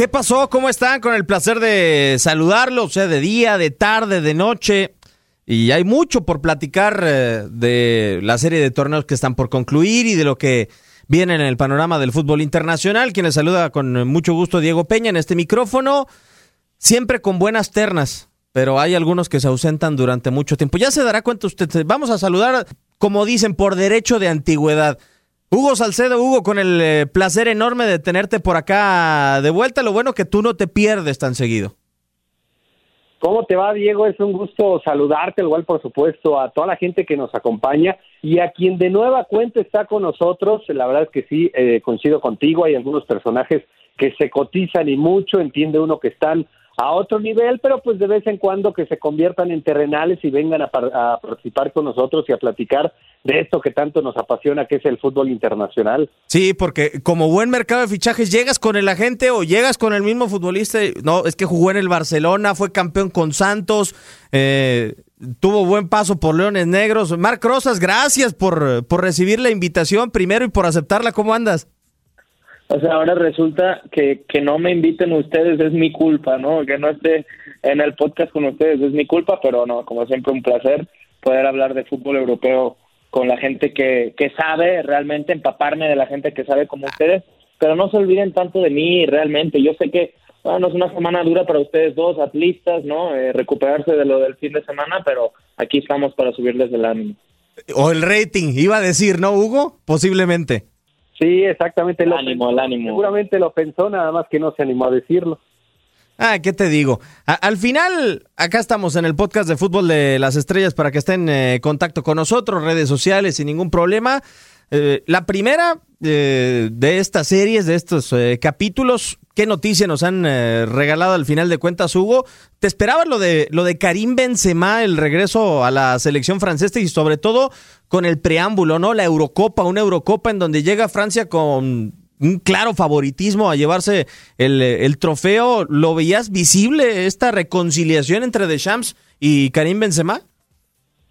¿Qué pasó? ¿Cómo están? Con el placer de saludarlos, sea, de día, de tarde, de noche. Y hay mucho por platicar eh, de la serie de torneos que están por concluir y de lo que viene en el panorama del fútbol internacional. Quien les saluda con mucho gusto Diego Peña en este micrófono, siempre con buenas ternas, pero hay algunos que se ausentan durante mucho tiempo. Ya se dará cuenta usted. Vamos a saludar, como dicen, por derecho de antigüedad. Hugo Salcedo, Hugo, con el eh, placer enorme de tenerte por acá de vuelta. Lo bueno que tú no te pierdes tan seguido. ¿Cómo te va, Diego? Es un gusto saludarte, igual por supuesto a toda la gente que nos acompaña y a quien de nueva cuenta está con nosotros. La verdad es que sí, eh, coincido contigo, hay algunos personajes que se cotizan y mucho, entiende uno que están a otro nivel, pero pues de vez en cuando que se conviertan en terrenales y vengan a, par- a participar con nosotros y a platicar de esto que tanto nos apasiona, que es el fútbol internacional. Sí, porque como buen mercado de fichajes, llegas con el agente o llegas con el mismo futbolista. No, es que jugó en el Barcelona, fue campeón con Santos, eh, tuvo buen paso por Leones Negros. Marc Rosas, gracias por, por recibir la invitación primero y por aceptarla. ¿Cómo andas? O sea, ahora resulta que, que no me inviten ustedes, es mi culpa, ¿no? Que no esté en el podcast con ustedes, es mi culpa, pero no, como siempre un placer poder hablar de fútbol europeo con la gente que, que sabe, realmente empaparme de la gente que sabe como ustedes, pero no se olviden tanto de mí, realmente. Yo sé que, bueno, es una semana dura para ustedes dos, atlistas, ¿no? Eh, recuperarse de lo del fin de semana, pero aquí estamos para subirles el ánimo. O el rating, iba a decir, ¿no, Hugo? Posiblemente. Sí, exactamente. El ánimo, pensó, el ánimo. Seguramente lo pensó, nada más que no se animó a decirlo. Ah, ¿qué te digo? A- al final, acá estamos en el podcast de Fútbol de las Estrellas para que estén en eh, contacto con nosotros, redes sociales sin ningún problema. Eh, la primera eh, de estas series, de estos eh, capítulos, ¿qué noticia nos han regalado al final de cuentas, Hugo? ¿Te esperabas lo de, lo de Karim Benzema, el regreso a la selección francesa y sobre todo con el preámbulo, ¿no? La Eurocopa, una Eurocopa en donde llega Francia con un claro favoritismo a llevarse el, el trofeo. ¿Lo veías visible esta reconciliación entre Deschamps y Karim Benzema?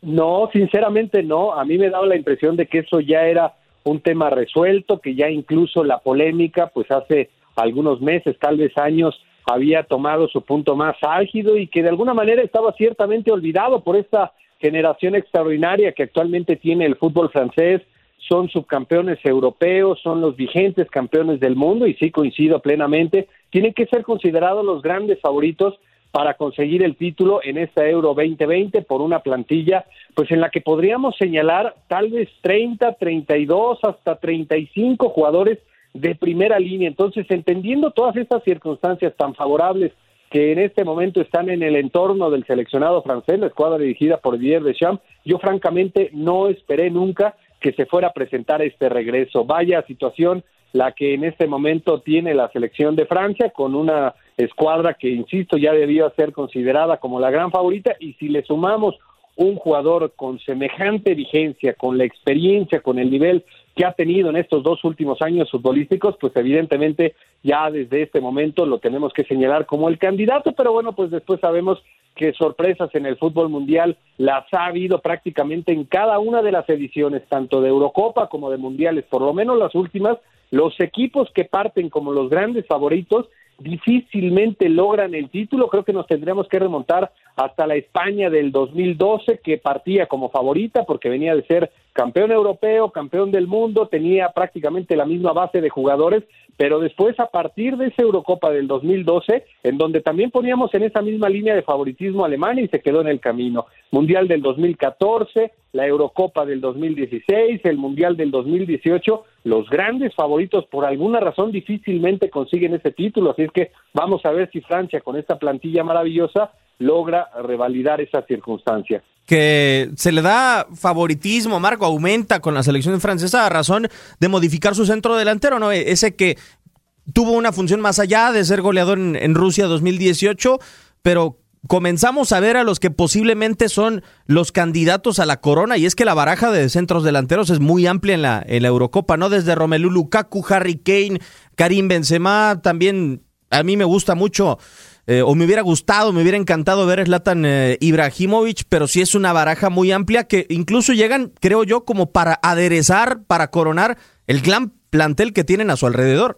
No, sinceramente no. A mí me daba la impresión de que eso ya era un tema resuelto, que ya incluso la polémica, pues hace algunos meses, tal vez años, había tomado su punto más álgido y que de alguna manera estaba ciertamente olvidado por esta generación extraordinaria que actualmente tiene el fútbol francés. Son subcampeones europeos, son los vigentes campeones del mundo y sí coincido plenamente. Tienen que ser considerados los grandes favoritos para conseguir el título en esta Euro 2020 por una plantilla pues en la que podríamos señalar tal vez 30, 32 hasta 35 jugadores de primera línea. Entonces, entendiendo todas estas circunstancias tan favorables que en este momento están en el entorno del seleccionado francés, la escuadra dirigida por Didier Deschamps, yo francamente no esperé nunca que se fuera a presentar este regreso. Vaya situación la que en este momento tiene la selección de Francia con una escuadra que, insisto, ya debió ser considerada como la gran favorita y si le sumamos un jugador con semejante vigencia, con la experiencia, con el nivel que ha tenido en estos dos últimos años futbolísticos, pues evidentemente ya desde este momento lo tenemos que señalar como el candidato, pero bueno, pues después sabemos que sorpresas en el fútbol mundial las ha habido prácticamente en cada una de las ediciones, tanto de Eurocopa como de Mundiales, por lo menos las últimas, los equipos que parten como los grandes favoritos difícilmente logran el título. Creo que nos tendríamos que remontar hasta la España del 2012, que partía como favorita porque venía de ser campeón europeo, campeón del mundo, tenía prácticamente la misma base de jugadores, pero después a partir de esa Eurocopa del 2012, en donde también poníamos en esa misma línea de favoritismo a Alemania y se quedó en el camino. Mundial del 2014, la Eurocopa del 2016, el Mundial del 2018, los grandes favoritos por alguna razón difícilmente consiguen ese título, así es que vamos a ver si Francia con esta plantilla maravillosa logra revalidar esa circunstancia. que se le da favoritismo, Marco, aumenta con la selección francesa a razón de modificar su centro delantero, ¿no? Ese que tuvo una función más allá de ser goleador en, en Rusia 2018, pero comenzamos a ver a los que posiblemente son los candidatos a la corona y es que la baraja de centros delanteros es muy amplia en la, en la Eurocopa, ¿no? Desde Romelu Lukaku, Harry Kane, Karim Benzema, también a mí me gusta mucho eh, o me hubiera gustado, me hubiera encantado ver a Zlatan eh, Ibrahimovic, pero sí es una baraja muy amplia que incluso llegan, creo yo, como para aderezar, para coronar el gran plantel que tienen a su alrededor.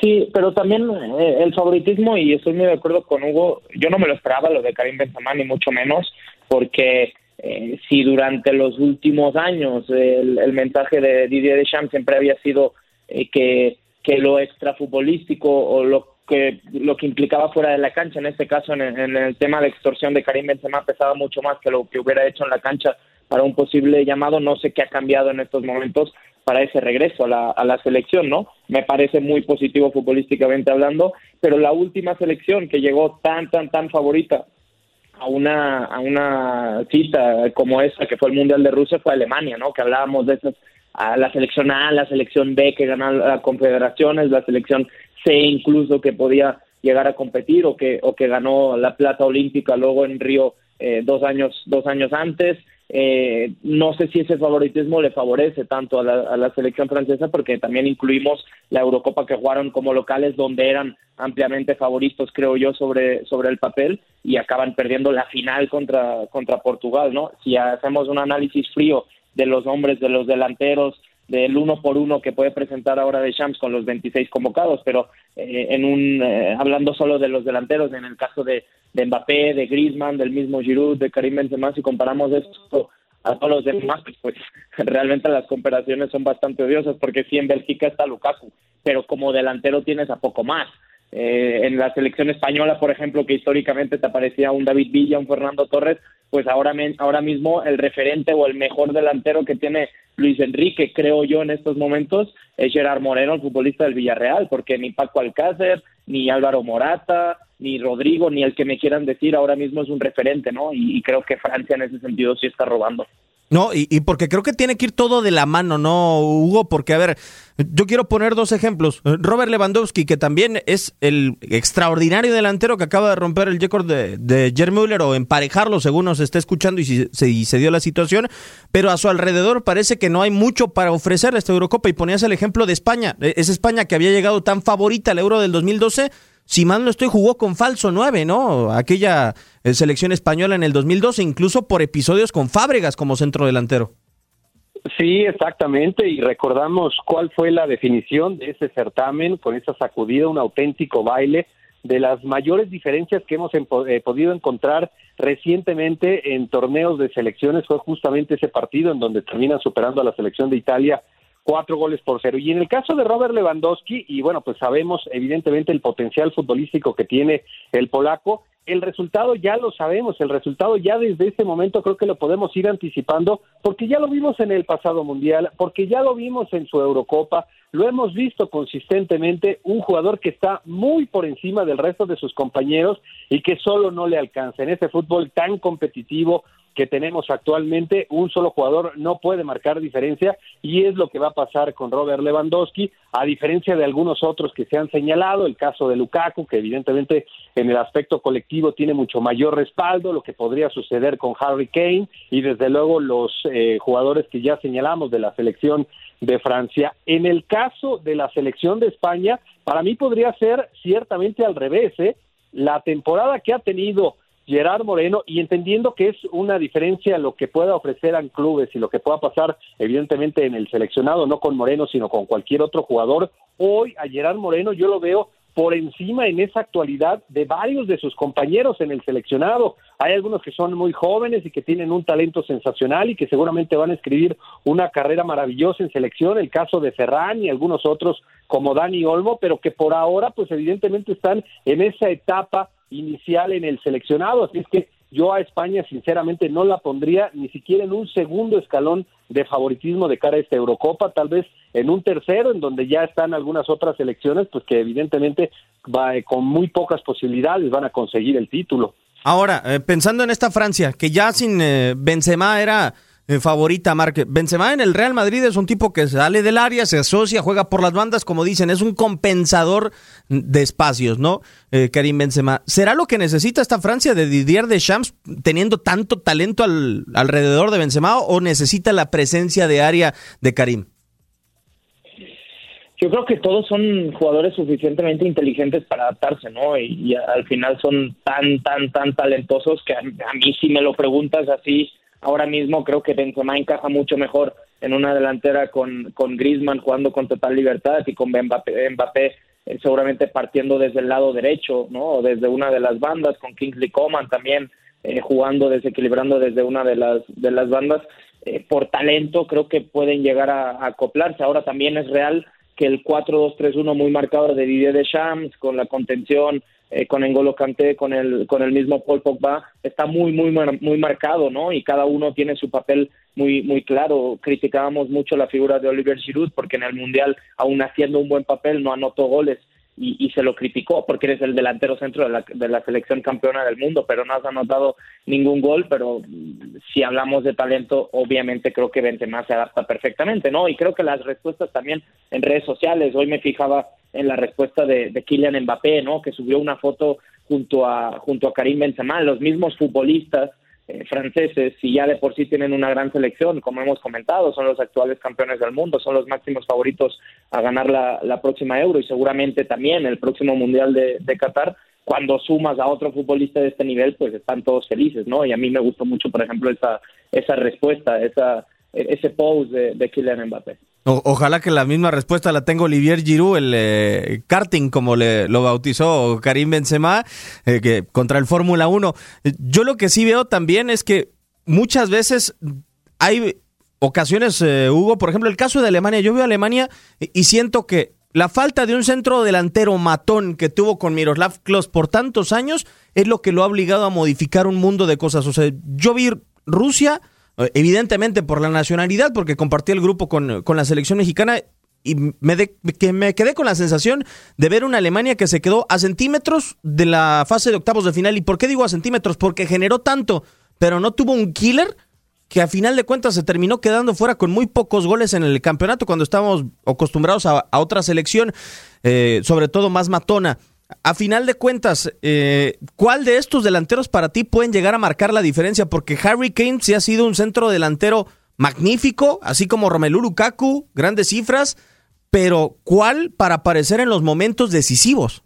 Sí, pero también eh, el favoritismo, y estoy muy de acuerdo con Hugo, yo no me lo esperaba lo de Karim Benzema, ni mucho menos, porque eh, si durante los últimos años el, el, mensaje de Didier Deschamps siempre había sido eh, que, que lo extrafutbolístico o lo que lo que implicaba fuera de la cancha, en este caso en en el tema de extorsión de Karim Benzema pesaba mucho más que lo que hubiera hecho en la cancha para un posible llamado, no sé qué ha cambiado en estos momentos, para ese regreso a la, a la selección, ¿no? Me parece muy positivo futbolísticamente hablando, pero la última selección que llegó tan, tan, tan favorita a una, a una cita como esa, que fue el Mundial de Rusia, fue Alemania, ¿no? Que hablábamos de esas, a la selección A, la selección B que ganó las confederaciones, la selección C incluso que podía llegar a competir o que, o que ganó la plata olímpica luego en Río eh, dos años, dos años antes eh, no sé si ese favoritismo le favorece tanto a la, a la, selección francesa porque también incluimos la Eurocopa que jugaron como locales donde eran ampliamente favoritos creo yo sobre sobre el papel y acaban perdiendo la final contra contra Portugal no si hacemos un análisis frío de los hombres de los delanteros del uno por uno que puede presentar ahora de Champs con los 26 convocados, pero eh, en un eh, hablando solo de los delanteros, en el caso de, de Mbappé, de Griezmann, del mismo Giroud, de Karim Benzema, si comparamos esto a todos los demás, pues, pues realmente las comparaciones son bastante odiosas, porque sí en Bélgica está Lukaku, pero como delantero tienes a poco más. Eh, en la selección española, por ejemplo, que históricamente te aparecía un David Villa, un Fernando Torres, pues ahora, ahora mismo el referente o el mejor delantero que tiene Luis Enrique, creo yo, en estos momentos, es Gerard Moreno, el futbolista del Villarreal, porque ni Paco Alcácer, ni Álvaro Morata, ni Rodrigo, ni el que me quieran decir ahora mismo es un referente, ¿no? Y, y creo que Francia en ese sentido sí está robando. No, y, y, porque creo que tiene que ir todo de la mano, ¿no, Hugo? Porque, a ver, yo quiero poner dos ejemplos. Robert Lewandowski, que también es el extraordinario delantero que acaba de romper el récord de, de Müller o emparejarlo, según nos está escuchando y si, si, se dio la situación, pero a su alrededor parece que no hay mucho para ofrecer a esta Eurocopa. Y ponías el ejemplo de España. Es España que había llegado tan favorita al Euro del 2012 si mal no estoy, jugó con falso 9, ¿no? Aquella eh, selección española en el 2012, incluso por episodios con Fábregas como centro delantero. Sí, exactamente, y recordamos cuál fue la definición de ese certamen con esa sacudida, un auténtico baile de las mayores diferencias que hemos eh, podido encontrar recientemente en torneos de selecciones fue justamente ese partido en donde terminan superando a la selección de Italia cuatro goles por cero. Y en el caso de Robert Lewandowski, y bueno, pues sabemos evidentemente el potencial futbolístico que tiene el polaco, el resultado ya lo sabemos, el resultado ya desde este momento creo que lo podemos ir anticipando porque ya lo vimos en el pasado mundial, porque ya lo vimos en su Eurocopa, lo hemos visto consistentemente, un jugador que está muy por encima del resto de sus compañeros y que solo no le alcanza en ese fútbol tan competitivo que tenemos actualmente, un solo jugador no puede marcar diferencia y es lo que va a pasar con Robert Lewandowski, a diferencia de algunos otros que se han señalado, el caso de Lukaku, que evidentemente en el aspecto colectivo tiene mucho mayor respaldo, lo que podría suceder con Harry Kane y desde luego los eh, jugadores que ya señalamos de la selección de Francia. En el caso de la selección de España, para mí podría ser ciertamente al revés, ¿eh? La temporada que ha tenido Gerard Moreno y entendiendo que es una diferencia lo que pueda ofrecer a clubes y lo que pueda pasar evidentemente en el seleccionado, no con Moreno, sino con cualquier otro jugador, hoy a Gerard Moreno yo lo veo por encima en esa actualidad de varios de sus compañeros en el seleccionado. Hay algunos que son muy jóvenes y que tienen un talento sensacional y que seguramente van a escribir una carrera maravillosa en selección, el caso de Ferran y algunos otros como Dani Olmo, pero que por ahora pues evidentemente están en esa etapa inicial en el seleccionado, así es que yo a España sinceramente no la pondría ni siquiera en un segundo escalón de favoritismo de cara a esta Eurocopa, tal vez en un tercero, en donde ya están algunas otras selecciones, pues que evidentemente va, con muy pocas posibilidades van a conseguir el título. Ahora, eh, pensando en esta Francia, que ya sin eh, Benzema era eh, favorita, Marque. Benzema en el Real Madrid es un tipo que sale del área, se asocia, juega por las bandas, como dicen, es un compensador de espacios, ¿no? Karim Benzema. ¿Será lo que necesita esta Francia de Didier Deschamps teniendo tanto talento al, alrededor de Benzema o necesita la presencia de área de Karim? yo creo que todos son jugadores suficientemente inteligentes para adaptarse, ¿no? Y, al final son tan, tan, tan talentosos que a, mí si me lo preguntas así, ahora mismo creo que Benzema encaja mucho mejor en una delantera con, con Griezmann jugando con total libertad y con Mbappé, Mbappé eh, seguramente partiendo desde el lado derecho, ¿no? Desde una de las bandas, con Kingsley Coman también eh, jugando, desequilibrando desde una de las, de las bandas. Eh, por talento creo que pueden llegar a, acoplarse. Ahora también es real que el 4-2-3-1 muy marcador de Didier Deschamps, con la contención, eh, con Engolo con el, con el mismo Paul Pogba, está muy, muy, muy marcado, ¿no? Y cada uno tiene su papel muy, muy claro. Criticábamos mucho la figura de Oliver Giroud porque en el Mundial, aún haciendo un buen papel, no anotó goles y, se lo criticó porque eres el delantero centro de la, de la selección campeona del mundo, pero no has anotado ningún gol, pero si hablamos de talento, obviamente creo que Benzema se adapta perfectamente, ¿no? Y creo que las respuestas también en redes sociales, hoy me fijaba en la respuesta de, de Kylian Mbappé, ¿no? Que subió una foto junto a junto a Karim Benzema, los mismos futbolistas eh, franceses, si ya de por sí tienen una gran selección, como hemos comentado, son los actuales campeones del mundo, son los máximos favoritos a ganar la, la próxima Euro y seguramente también el próximo Mundial de, de Qatar, cuando sumas a otro futbolista de este nivel, pues están todos felices, ¿no? Y a mí me gustó mucho, por ejemplo, esa, esa respuesta, esa, ese pose de, de Kylian Mbappé ojalá que la misma respuesta la tenga Olivier Giroud, el eh, karting, como le, lo bautizó Karim Benzema, eh, que contra el Fórmula 1. Yo lo que sí veo también es que muchas veces hay ocasiones, eh, Hugo, por ejemplo, el caso de Alemania. Yo veo Alemania y, siento que la falta de un centro delantero matón que tuvo con Miroslav Klose por tantos años es lo que lo ha obligado a modificar un mundo de cosas. O sea, yo vi Rusia evidentemente por la nacionalidad, porque compartí el grupo con, la selección mexicana y me, que me quedé con la sensación de ver una Alemania que se quedó a centímetros de la fase de octavos de final. ¿Y por qué digo a centímetros? Porque generó tanto, pero no tuvo un killer que a final de cuentas se terminó quedando fuera con muy pocos goles en el campeonato cuando estábamos acostumbrados a, otra selección, eh, sobre todo más matona. A final de cuentas, eh, ¿cuál de estos delanteros para ti pueden llegar a marcar la diferencia? Porque Harry Kane sí ha sido un centro delantero magnífico, así como Romelu Lukaku, grandes cifras, pero ¿cuál para aparecer en los momentos decisivos?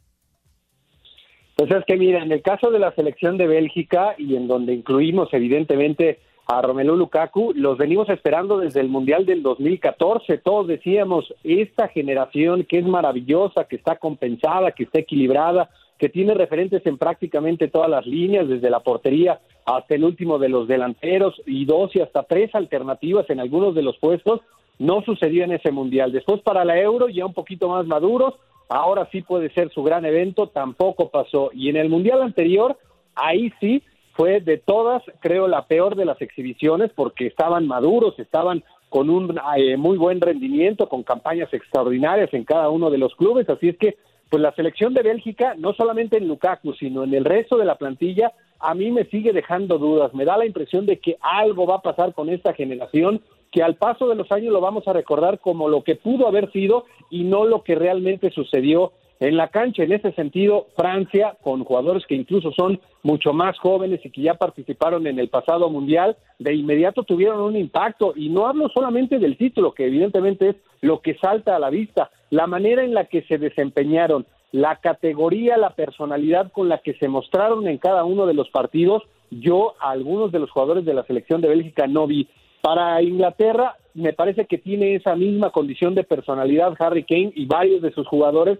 Pues es que mira, en el caso de la selección de Bélgica y en donde incluimos evidentemente a Romelu Lukaku, los venimos esperando desde el Mundial del 2014. Todos decíamos, esta generación que es maravillosa, que está compensada, que está equilibrada, que tiene referentes en prácticamente todas las líneas, desde la portería hasta el último de los delanteros y dos y hasta tres alternativas en algunos de los puestos, no sucedió en ese Mundial. Después para la Euro, ya un poquito más maduros, ahora sí puede ser su gran evento, tampoco pasó. Y en el Mundial anterior, ahí sí fue de todas, creo, la peor de las exhibiciones porque estaban maduros, estaban con un eh, muy buen rendimiento, con campañas extraordinarias en cada uno de los clubes, así es que pues la selección de Bélgica, no solamente en Lukaku, sino en el resto de la plantilla, a mí me sigue dejando dudas, me da la impresión de que algo va a pasar con esta generación, que al paso de los años lo vamos a recordar como lo que pudo haber sido y no lo que realmente sucedió en la cancha. En ese sentido, Francia, con jugadores que incluso son mucho más jóvenes y que ya participaron en el pasado mundial, de inmediato tuvieron un impacto. Y no hablo solamente del título, que evidentemente es lo que salta a la vista, la manera en la que se desempeñaron, la categoría, la personalidad con la que se mostraron en cada uno de los partidos. Yo a algunos de los jugadores de la selección de Bélgica no vi. Para Inglaterra, me parece que tiene esa misma condición de personalidad Harry Kane y varios de sus jugadores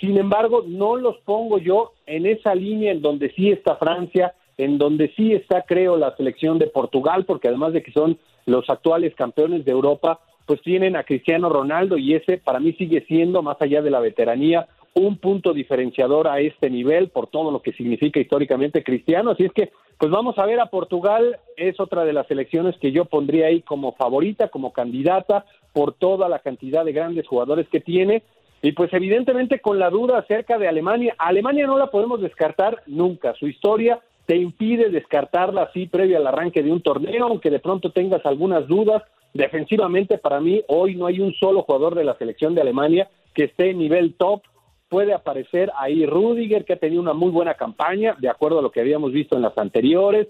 sin embargo, no los pongo yo en esa línea en donde sí está Francia, en donde sí está, creo, la selección de Portugal, porque además de que son los actuales campeones de Europa, pues tienen a Cristiano Ronaldo y ese para mí sigue siendo, más allá de la veteranía, un punto diferenciador a este nivel por todo lo que significa históricamente Cristiano. Así es que, pues vamos a ver a Portugal, es otra de las selecciones que yo pondría ahí como favorita, como candidata, por toda la cantidad de grandes jugadores que tiene y pues evidentemente con la duda acerca de Alemania, Alemania no la podemos descartar nunca. Su historia te impide descartarla así previo al arranque de un torneo, aunque de pronto tengas algunas dudas. Defensivamente, para mí, hoy no hay un solo jugador de la selección de Alemania que esté en nivel top. Puede aparecer ahí Rudiger, que ha tenido una muy buena campaña, de acuerdo a lo que habíamos visto en las anteriores.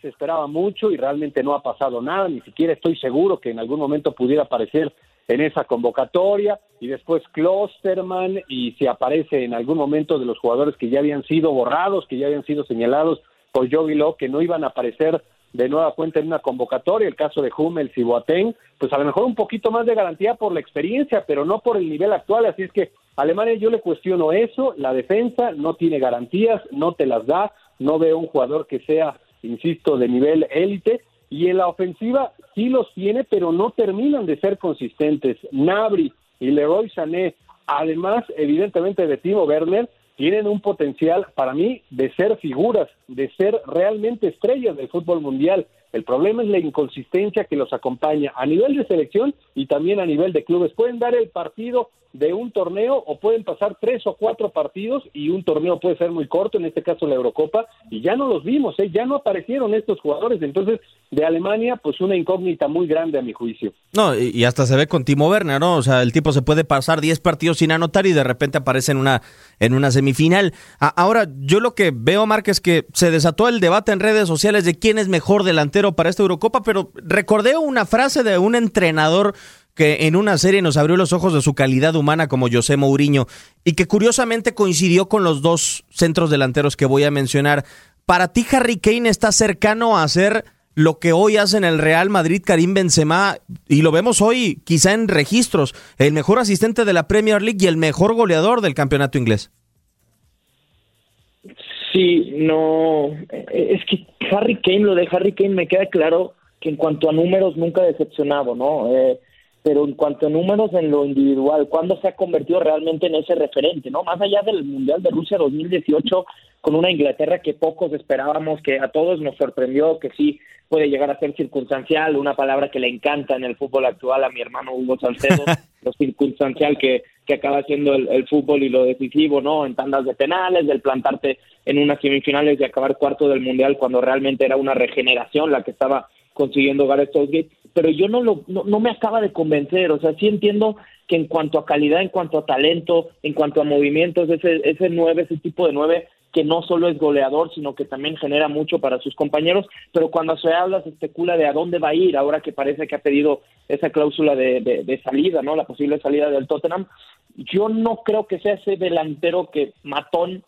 Se esperaba mucho y realmente no ha pasado nada, ni siquiera estoy seguro que en algún momento pudiera aparecer en esa convocatoria y después Klosterman y si aparece en algún momento de los jugadores que ya habían sido borrados, que ya habían sido señalados por Jovi que no iban a aparecer de nueva cuenta en una convocatoria, el caso de Hummels y Boateng, pues a lo mejor un poquito más de garantía por la experiencia, pero no por el nivel actual, así es que Alemania yo le cuestiono eso, la defensa no tiene garantías, no te las da, no veo un jugador que sea, insisto, de nivel élite, y en la ofensiva sí los tiene, pero no terminan de ser consistentes. Nabri y Leroy Sané, además, evidentemente, de Timo Werner, tienen un potencial para mí de ser figuras, de ser realmente estrellas del fútbol mundial. El problema es la inconsistencia que los acompaña a nivel de selección y también a nivel de clubes. Pueden dar el partido de un torneo o pueden pasar tres o cuatro partidos y un torneo puede ser muy corto, en este caso la Eurocopa, y ya no los vimos, ¿eh? ya no aparecieron estos jugadores. Entonces, de Alemania, pues una incógnita muy grande a mi juicio. No, y hasta se ve con Timo Werner, ¿no? O sea, el tipo se puede pasar 10 partidos sin anotar y de repente aparece en una, en una semifinal. ahora, yo lo que veo, Mark, es que se desató el debate en redes sociales de quién es mejor delantero para esta Eurocopa, pero recordé una frase de un entrenador que en una serie nos abrió los ojos de su calidad humana como José Mourinho y que curiosamente coincidió con los dos centros delanteros que voy a mencionar. Para ti, Harry Kane está cercano a ser lo que hoy hace en el Real Madrid Karim Benzema, y lo vemos hoy quizá en registros, el mejor asistente de la Premier League y el mejor goleador del campeonato inglés. Sí, no, es que Harry Kane, lo de Harry Kane me queda claro que en cuanto a números nunca decepcionado, ¿no? Eh, pero en cuanto a números en lo individual, ¿cuándo se ha convertido realmente en ese referente? no Más allá del Mundial de Rusia 2018, con una Inglaterra que pocos esperábamos, que a todos nos sorprendió, que sí puede llegar a ser circunstancial, una palabra que le encanta en el fútbol actual a mi hermano Hugo Salcedo, lo circunstancial que, que acaba siendo el, el, fútbol y lo decisivo, ¿no? En tandas de penales, del plantarte en unas semifinales y acabar cuarto del Mundial cuando realmente era una regeneración la que estaba consiguiendo Gareth Southgate pero yo no, lo, no, me acaba de convencer, o sea, sí entiendo que en cuanto a calidad, en cuanto a talento, en cuanto a movimientos, ese, ese nueve, ese tipo de nueve, que no solo es goleador, sino que también genera mucho para sus compañeros, pero cuando se habla, se especula de a dónde va a ir, ahora que parece que ha pedido esa cláusula de, de salida, ¿no? La posible salida del Tottenham, yo no creo que sea ese delantero que matón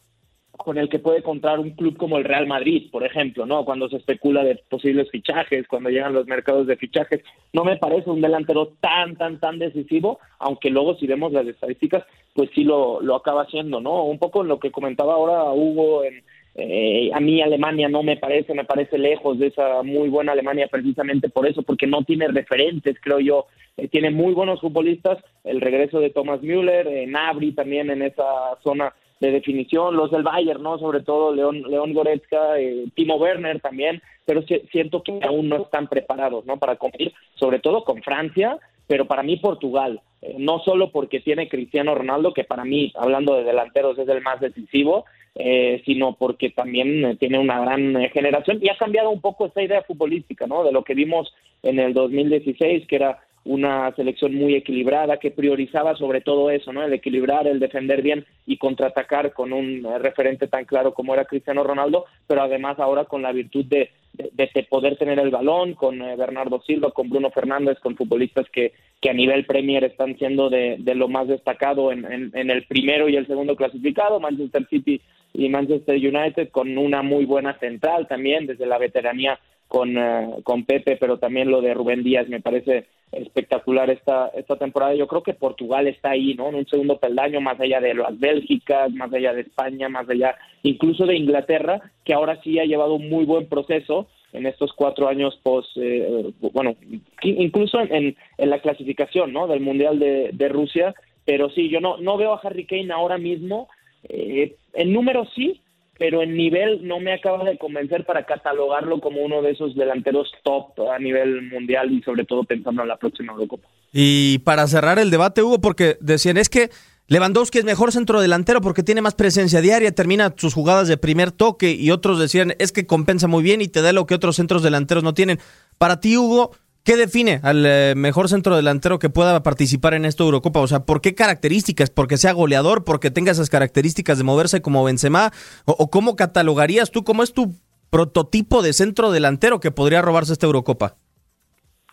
con el que puede contar un club como el Real Madrid, por ejemplo, ¿no? Cuando se especula de posibles fichajes, cuando llegan los mercados de fichajes, no me parece un delantero tan, tan, tan decisivo, aunque luego si vemos las estadísticas, pues sí lo, lo acaba haciendo, ¿no? Un poco lo que comentaba ahora Hugo, en, eh, a mí Alemania no me parece, me parece lejos de esa muy buena Alemania precisamente por eso, porque no tiene referentes, creo yo, eh, tiene muy buenos futbolistas, el regreso de Thomas Müller, eh, Nabri también en esa zona de definición, los del Bayern, ¿no? Sobre todo León, León Goretzka, eh, Timo Werner también, pero siento que aún no están preparados, ¿no? Para competir, sobre todo con Francia, pero para mí Portugal, eh, no solo porque tiene Cristiano Ronaldo, que para mí, hablando de delanteros, es el más decisivo, eh, sino porque también tiene una gran generación y ha cambiado un poco esta idea futbolística, ¿no? De lo que vimos en el 2016, que era una selección muy equilibrada que priorizaba sobre todo eso, ¿no? El equilibrar, el defender bien y contraatacar con un eh, referente tan claro como era Cristiano Ronaldo, pero además ahora con la virtud de, de, poder tener el balón, con eh, Bernardo Silva, con Bruno Fernández, con futbolistas que, que a nivel Premier están siendo de, de lo más destacado en, en, en el primero y el segundo clasificado, Manchester City y Manchester United, con una muy buena central también, desde la veteranía con, eh, con Pepe, pero también lo de Rubén Díaz me parece espectacular esta, esta temporada. Yo creo que Portugal está ahí, ¿no? En un segundo peldaño, más allá de las Bélgicas, más allá de España, más allá incluso de Inglaterra, que ahora sí ha llevado un muy buen proceso en estos cuatro años post, eh, bueno, incluso en, en, la clasificación, ¿no? Del Mundial de, de Rusia, pero sí, yo no, no veo a Harry Kane ahora mismo, eh, en número sí, pero en nivel no me acaba de convencer para catalogarlo como uno de esos delanteros top a nivel mundial y sobre todo pensando en la próxima Eurocopa. Y para cerrar el debate, Hugo, porque decían es que Lewandowski es mejor centro delantero porque tiene más presencia diaria, termina sus jugadas de primer toque y otros decían es que compensa muy bien y te da lo que otros centros delanteros no tienen. Para ti, Hugo, ¿qué define al eh, mejor centro delantero que pueda participar en esta Eurocopa? O sea, ¿por qué características? ¿Porque sea goleador? ¿Porque tenga esas características de moverse como Benzema? ¿O, cómo catalogarías tú? ¿Cómo es tu prototipo de centro delantero que podría robarse esta Eurocopa?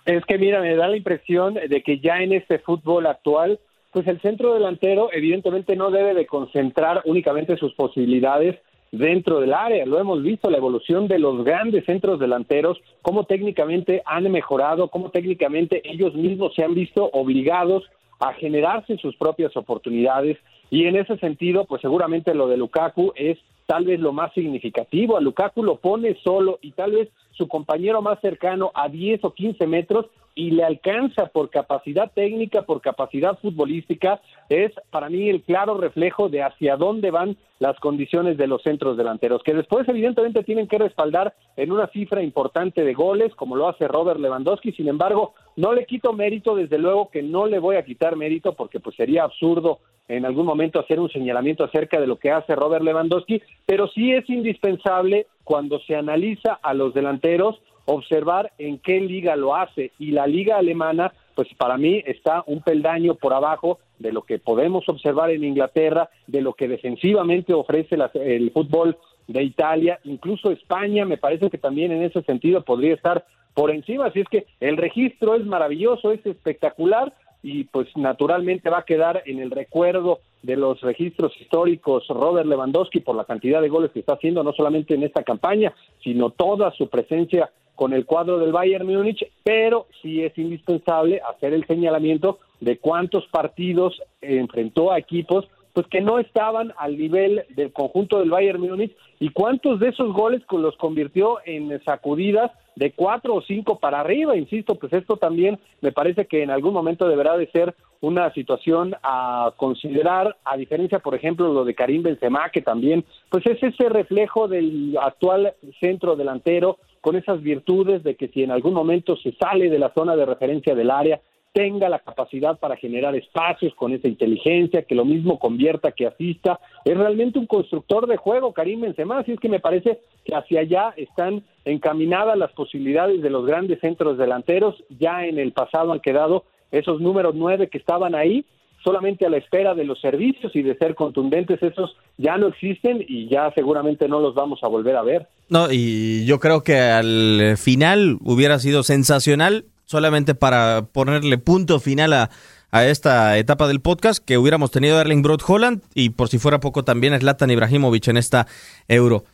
Es que mira, me da la impresión de que ya en este fútbol actual, pues el centro delantero evidentemente no debe de concentrar únicamente sus posibilidades dentro del área. Lo hemos visto, la evolución de los grandes centros delanteros, cómo técnicamente han mejorado, cómo técnicamente ellos mismos se han visto obligados a generarse sus propias oportunidades. Y en ese sentido, pues seguramente lo de Lukaku es tal vez lo más significativo. A Lukaku lo pone solo y tal vez su compañero más cercano a 10 o 15 metros y le alcanza por capacidad técnica, por capacidad futbolística, es para mí el claro reflejo de hacia dónde van las condiciones de los centros delanteros, que después evidentemente tienen que respaldar en una cifra importante de goles, como lo hace Robert Lewandowski, sin embargo, no le quito mérito, desde luego que no le voy a quitar mérito, porque pues sería absurdo en algún momento hacer un señalamiento acerca de lo que hace Robert Lewandowski, pero sí es indispensable cuando se analiza a los delanteros observar en qué liga lo hace. Y la liga alemana pues para mí está un peldaño por abajo de lo que podemos observar en Inglaterra, de lo que defensivamente ofrece el fútbol de Italia, incluso España me parece que también en ese sentido podría estar por encima, así es que el registro es maravilloso, es espectacular y pues naturalmente va a quedar en el recuerdo de los registros históricos Robert Lewandowski por la cantidad de goles que está haciendo no solamente en esta campaña, sino toda su presencia con el cuadro del Bayern Múnich, pero sí es indispensable hacer el señalamiento de cuántos partidos enfrentó a equipos pues que no estaban al nivel del conjunto del Bayern Múnich y cuántos de esos goles los convirtió en sacudidas de cuatro o cinco para arriba, insisto, pues esto también me parece que en algún momento deberá de ser una situación a considerar, a diferencia, por ejemplo, lo de Karim Benzema, que también, pues es ese reflejo del actual centro delantero con esas virtudes de que si en algún momento se sale de la zona de referencia del área, tenga la capacidad para generar espacios con esa inteligencia, que lo mismo convierta, que asista. Es realmente un constructor de juego, Karim Benzema, así es que me parece que hacia allá están encaminadas las posibilidades de los grandes centros delanteros. Ya en el pasado han quedado esos números nueve que estaban ahí solamente a la espera de los servicios y de ser contundentes, esos ya no existen y ya seguramente no los vamos a volver a ver. No, y yo creo que al final hubiera sido sensacional, solamente para ponerle punto final a, a esta etapa del podcast, que hubiéramos tenido a Erling Broad Holland y por si fuera poco también Zlatan Ibrahimovic en esta Euro.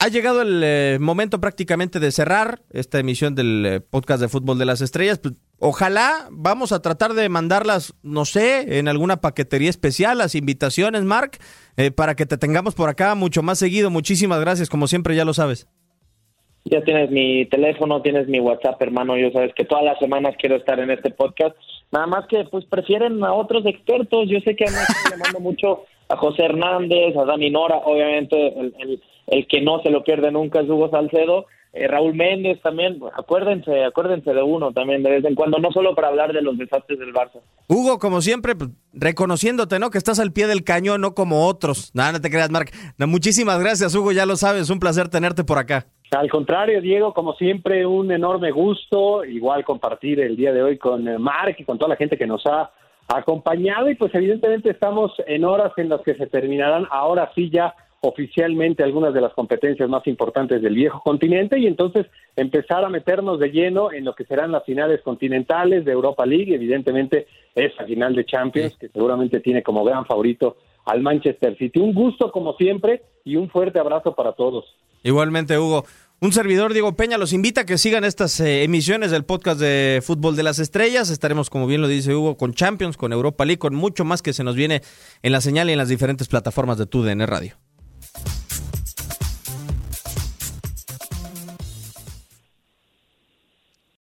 Ha llegado el eh, momento prácticamente de cerrar esta emisión del eh, podcast de Fútbol de las Estrellas. Pues, ojalá vamos a tratar de mandarlas, no sé, en alguna paquetería especial, las invitaciones, Mark, eh, para que te tengamos por acá mucho más seguido. Muchísimas gracias, como siempre, ya lo sabes. Ya tienes mi teléfono, tienes mi WhatsApp, hermano. Yo sabes que todas las semanas quiero estar en este podcast. Nada más que, pues, prefieren a otros expertos. Yo sé que a mí me mando mucho a José Hernández, a Dani Nora, obviamente el, el, que no se lo pierde nunca es Hugo Salcedo, eh, Raúl Méndez también, acuérdense, acuérdense de uno también de vez en cuando, no solo para hablar de los desastres del Barça. Hugo, como siempre, pues, reconociéndote, ¿no? Que estás al pie del cañón, no como otros. Nada, no te creas, Marc. muchísimas gracias, Hugo, ya lo sabes, un placer tenerte por acá. Al contrario, Diego, como siempre, un enorme gusto, igual compartir el día de hoy con eh, Marc y con toda la gente que nos ha acompañado y pues evidentemente estamos en horas en las que se terminarán ahora sí ya oficialmente algunas de las competencias más importantes del viejo continente y entonces empezar a meternos de lleno en lo que serán las finales continentales de Europa League, evidentemente esa final de Champions que seguramente tiene como gran favorito al Manchester City. Un gusto como siempre y un fuerte abrazo para todos. Igualmente, Hugo. Un servidor, Diego Peña, los invita a que sigan estas eh, emisiones del podcast de Fútbol de las Estrellas. Estaremos, como bien lo dice Hugo, con Champions, con Europa League, con mucho más que se nos viene en la señal y en las diferentes plataformas de TUDN Radio.